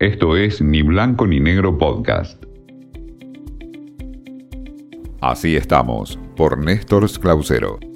Esto es Ni Blanco ni Negro Podcast. Así estamos, por Néstor Clausero.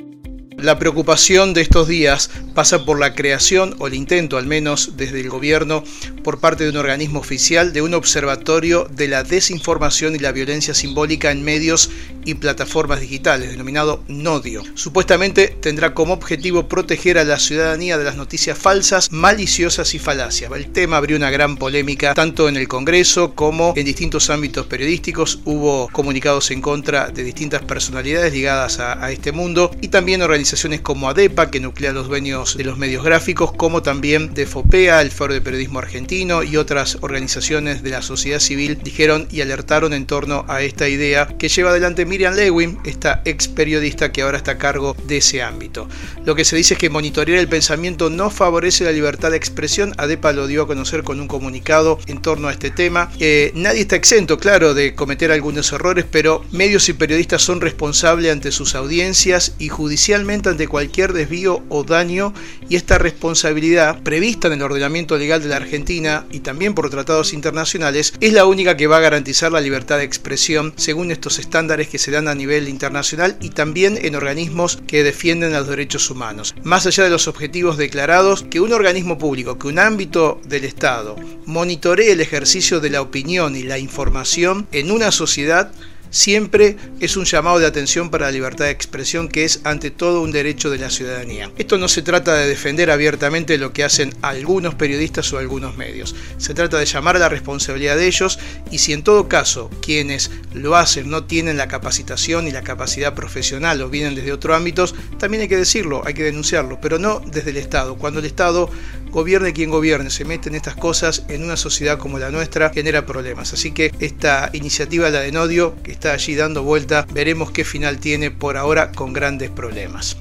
La preocupación de estos días pasa por la creación, o el intento al menos desde el gobierno, por parte de un organismo oficial, de un observatorio de la desinformación y la violencia simbólica en medios y plataformas digitales, denominado NODIO. Supuestamente tendrá como objetivo proteger a la ciudadanía de las noticias falsas, maliciosas y falacias. El tema abrió una gran polémica tanto en el Congreso como en distintos ámbitos periodísticos. Hubo comunicados en contra de distintas personalidades ligadas a, este mundo y también organizaciones como ADEPA, que nuclea los dueños de los medios gráficos, como también de FOPEA, el Foro de Periodismo Argentino y otras organizaciones de la sociedad civil dijeron y alertaron en torno a esta idea que lleva adelante Miriam Lewin, esta ex periodista que ahora está a cargo de ese ámbito. Lo que se dice es que monitorear el pensamiento no favorece la libertad de expresión. ADEPA lo dio a conocer con un comunicado en torno a este tema. Eh, nadie está exento, claro, de cometer algunos errores, pero medios y periodistas son responsables ante sus audiencias y judicialmente ante cualquier desvío o daño y esta responsabilidad prevista en el ordenamiento legal de la Argentina y también por tratados internacionales es la única que va a garantizar la libertad de expresión según estos estándares que se dan a nivel internacional y también en organismos que defienden los derechos humanos. Más allá de los objetivos declarados, que un organismo público, que un ámbito del Estado monitoree el ejercicio de la opinión y la información en una sociedad siempre es un llamado de atención para la libertad de expresión que es ante todo un derecho de la ciudadanía. Esto no se trata de defender abiertamente lo que hacen algunos periodistas o algunos medios, se trata de llamar a la responsabilidad de ellos y si en todo caso quienes lo hacen no tienen la capacitación y la capacidad profesional o vienen desde otros ámbitos, también hay que decirlo, hay que denunciarlo, pero no desde el Estado. Cuando el Estado gobierne quien gobierne, se mete en estas cosas en una sociedad como la nuestra, genera problemas. Así que esta iniciativa, la de Nodio, que allí dando vuelta, veremos qué final tiene por ahora con grandes problemas.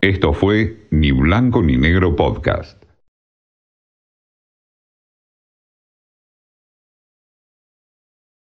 Esto fue Ni Blanco ni Negro Podcast.